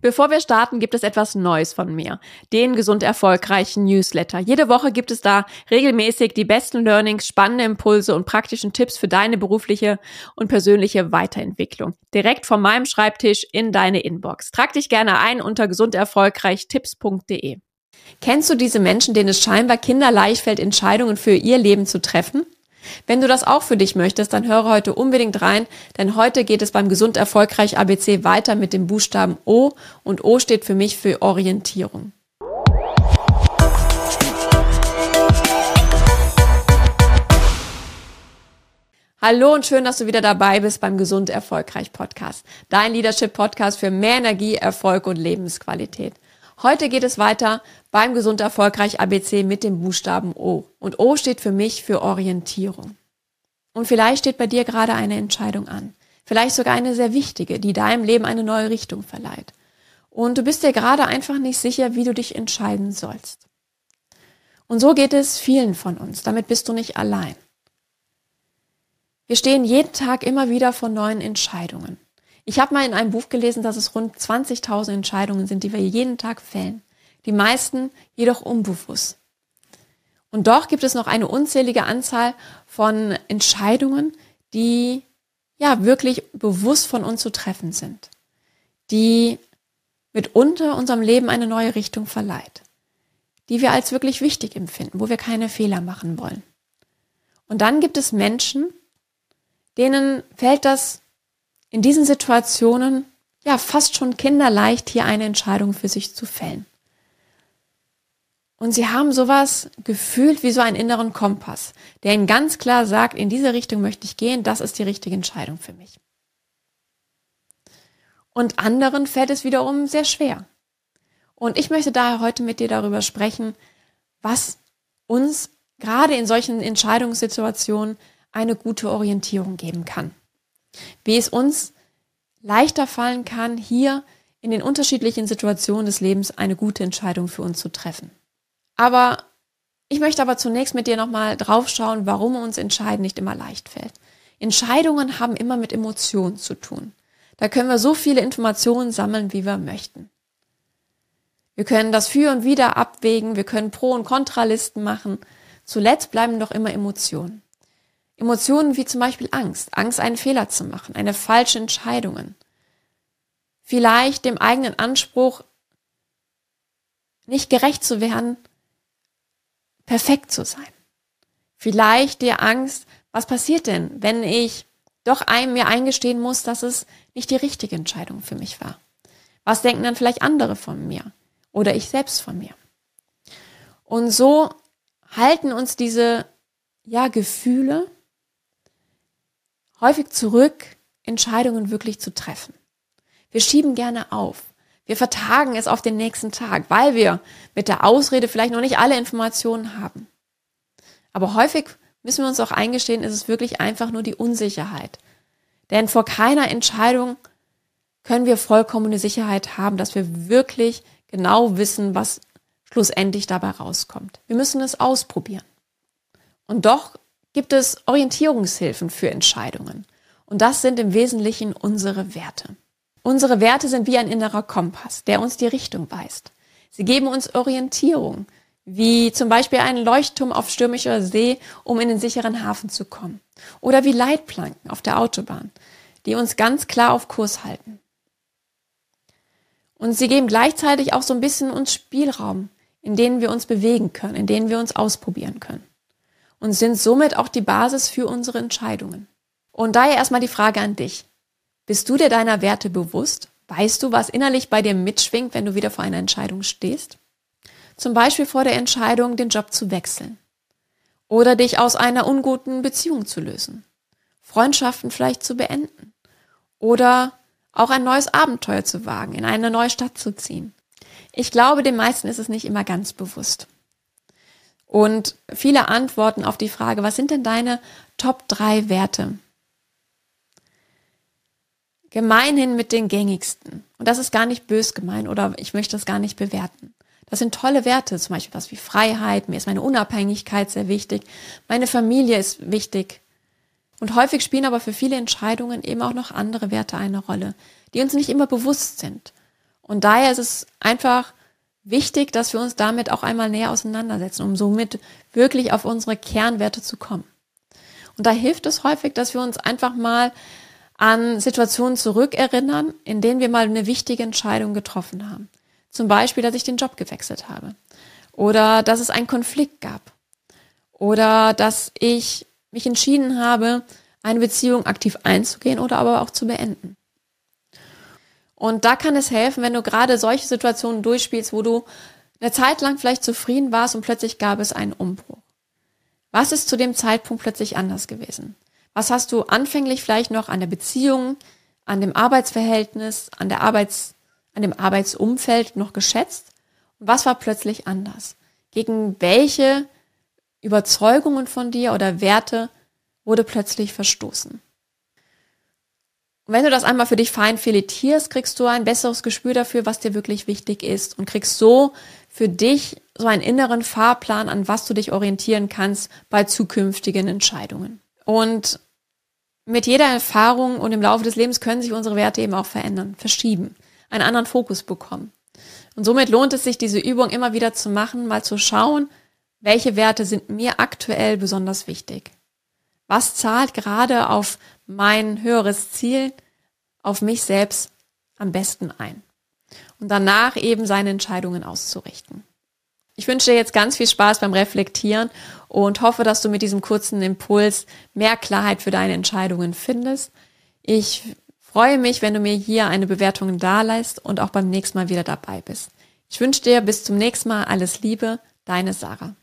Bevor wir starten, gibt es etwas Neues von mir. Den gesund erfolgreichen Newsletter. Jede Woche gibt es da regelmäßig die besten Learnings, spannende Impulse und praktischen Tipps für deine berufliche und persönliche Weiterentwicklung. Direkt von meinem Schreibtisch in deine Inbox. Trag dich gerne ein unter gesunderfolgreichtipps.de. Kennst du diese Menschen, denen es scheinbar kinderleicht fällt, Entscheidungen für ihr Leben zu treffen? Wenn du das auch für dich möchtest, dann höre heute unbedingt rein, denn heute geht es beim Gesund Erfolgreich ABC weiter mit dem Buchstaben O und O steht für mich für Orientierung. Hallo und schön, dass du wieder dabei bist beim Gesund Erfolgreich Podcast. Dein Leadership Podcast für mehr Energie, Erfolg und Lebensqualität. Heute geht es weiter beim Gesund Erfolgreich ABC mit dem Buchstaben O. Und O steht für mich für Orientierung. Und vielleicht steht bei dir gerade eine Entscheidung an. Vielleicht sogar eine sehr wichtige, die deinem Leben eine neue Richtung verleiht. Und du bist dir gerade einfach nicht sicher, wie du dich entscheiden sollst. Und so geht es vielen von uns. Damit bist du nicht allein. Wir stehen jeden Tag immer wieder vor neuen Entscheidungen. Ich habe mal in einem Buch gelesen, dass es rund 20.000 Entscheidungen sind, die wir jeden Tag fällen. Die meisten jedoch unbewusst. Und doch gibt es noch eine unzählige Anzahl von Entscheidungen, die ja wirklich bewusst von uns zu treffen sind, die mitunter unserem Leben eine neue Richtung verleiht, die wir als wirklich wichtig empfinden, wo wir keine Fehler machen wollen. Und dann gibt es Menschen, denen fällt das in diesen Situationen ja fast schon kinderleicht, hier eine Entscheidung für sich zu fällen. Und sie haben sowas gefühlt wie so einen inneren Kompass, der ihnen ganz klar sagt, in diese Richtung möchte ich gehen, das ist die richtige Entscheidung für mich. Und anderen fällt es wiederum sehr schwer. Und ich möchte daher heute mit dir darüber sprechen, was uns gerade in solchen Entscheidungssituationen eine gute Orientierung geben kann wie es uns leichter fallen kann, hier in den unterschiedlichen Situationen des Lebens eine gute Entscheidung für uns zu treffen. Aber ich möchte aber zunächst mit dir nochmal draufschauen, warum uns Entscheiden nicht immer leicht fällt. Entscheidungen haben immer mit Emotionen zu tun. Da können wir so viele Informationen sammeln, wie wir möchten. Wir können das Für und Wider abwägen, wir können Pro- und Kontralisten machen. Zuletzt bleiben doch immer Emotionen. Emotionen wie zum Beispiel Angst, Angst, einen Fehler zu machen, eine falsche Entscheidungen. Vielleicht dem eigenen Anspruch, nicht gerecht zu werden, perfekt zu sein. Vielleicht die Angst, was passiert denn, wenn ich doch einem mir eingestehen muss, dass es nicht die richtige Entscheidung für mich war? Was denken dann vielleicht andere von mir oder ich selbst von mir? Und so halten uns diese ja Gefühle häufig zurück, Entscheidungen wirklich zu treffen. Wir schieben gerne auf. Wir vertagen es auf den nächsten Tag, weil wir mit der Ausrede vielleicht noch nicht alle Informationen haben. Aber häufig müssen wir uns auch eingestehen, ist es wirklich einfach nur die Unsicherheit. Denn vor keiner Entscheidung können wir vollkommene Sicherheit haben, dass wir wirklich genau wissen, was schlussendlich dabei rauskommt. Wir müssen es ausprobieren. Und doch gibt es Orientierungshilfen für Entscheidungen. Und das sind im Wesentlichen unsere Werte. Unsere Werte sind wie ein innerer Kompass, der uns die Richtung weist. Sie geben uns Orientierung, wie zum Beispiel ein Leuchtturm auf stürmischer See, um in den sicheren Hafen zu kommen. Oder wie Leitplanken auf der Autobahn, die uns ganz klar auf Kurs halten. Und sie geben gleichzeitig auch so ein bisschen uns Spielraum, in denen wir uns bewegen können, in denen wir uns ausprobieren können und sind somit auch die Basis für unsere Entscheidungen. Und daher erstmal die Frage an dich. Bist du dir deiner Werte bewusst? Weißt du, was innerlich bei dir mitschwingt, wenn du wieder vor einer Entscheidung stehst? Zum Beispiel vor der Entscheidung, den Job zu wechseln. Oder dich aus einer unguten Beziehung zu lösen. Freundschaften vielleicht zu beenden. Oder auch ein neues Abenteuer zu wagen, in eine neue Stadt zu ziehen. Ich glaube, den meisten ist es nicht immer ganz bewusst. Und viele Antworten auf die Frage, was sind denn deine Top 3 Werte? Gemeinhin mit den gängigsten. Und das ist gar nicht bös gemein oder ich möchte das gar nicht bewerten. Das sind tolle Werte, zum Beispiel was wie Freiheit, mir ist meine Unabhängigkeit sehr wichtig, meine Familie ist wichtig. Und häufig spielen aber für viele Entscheidungen eben auch noch andere Werte eine Rolle, die uns nicht immer bewusst sind. Und daher ist es einfach wichtig, dass wir uns damit auch einmal näher auseinandersetzen, um somit wirklich auf unsere Kernwerte zu kommen. Und da hilft es häufig, dass wir uns einfach mal an Situationen zurückerinnern, in denen wir mal eine wichtige Entscheidung getroffen haben. Zum Beispiel, dass ich den Job gewechselt habe. Oder dass es einen Konflikt gab. Oder dass ich mich entschieden habe, eine Beziehung aktiv einzugehen oder aber auch zu beenden. Und da kann es helfen, wenn du gerade solche Situationen durchspielst, wo du eine Zeit lang vielleicht zufrieden warst und plötzlich gab es einen Umbruch. Was ist zu dem Zeitpunkt plötzlich anders gewesen? Was hast du anfänglich vielleicht noch an der Beziehung, an dem Arbeitsverhältnis, an der Arbeits, an dem Arbeitsumfeld noch geschätzt? Und was war plötzlich anders? Gegen welche Überzeugungen von dir oder Werte wurde plötzlich verstoßen? Und wenn du das einmal für dich fein filetierst, kriegst du ein besseres Gespür dafür, was dir wirklich wichtig ist und kriegst so für dich so einen inneren Fahrplan, an was du dich orientieren kannst bei zukünftigen Entscheidungen. Und mit jeder Erfahrung und im Laufe des Lebens können sich unsere Werte eben auch verändern, verschieben, einen anderen Fokus bekommen. Und somit lohnt es sich, diese Übung immer wieder zu machen, mal zu schauen, welche Werte sind mir aktuell besonders wichtig. Was zahlt gerade auf mein höheres Ziel, auf mich selbst am besten ein? Und danach eben seine Entscheidungen auszurichten. Ich wünsche dir jetzt ganz viel Spaß beim Reflektieren und hoffe, dass du mit diesem kurzen Impuls mehr Klarheit für deine Entscheidungen findest. Ich freue mich, wenn du mir hier eine Bewertung dalässt und auch beim nächsten Mal wieder dabei bist. Ich wünsche dir bis zum nächsten Mal alles Liebe, deine Sarah.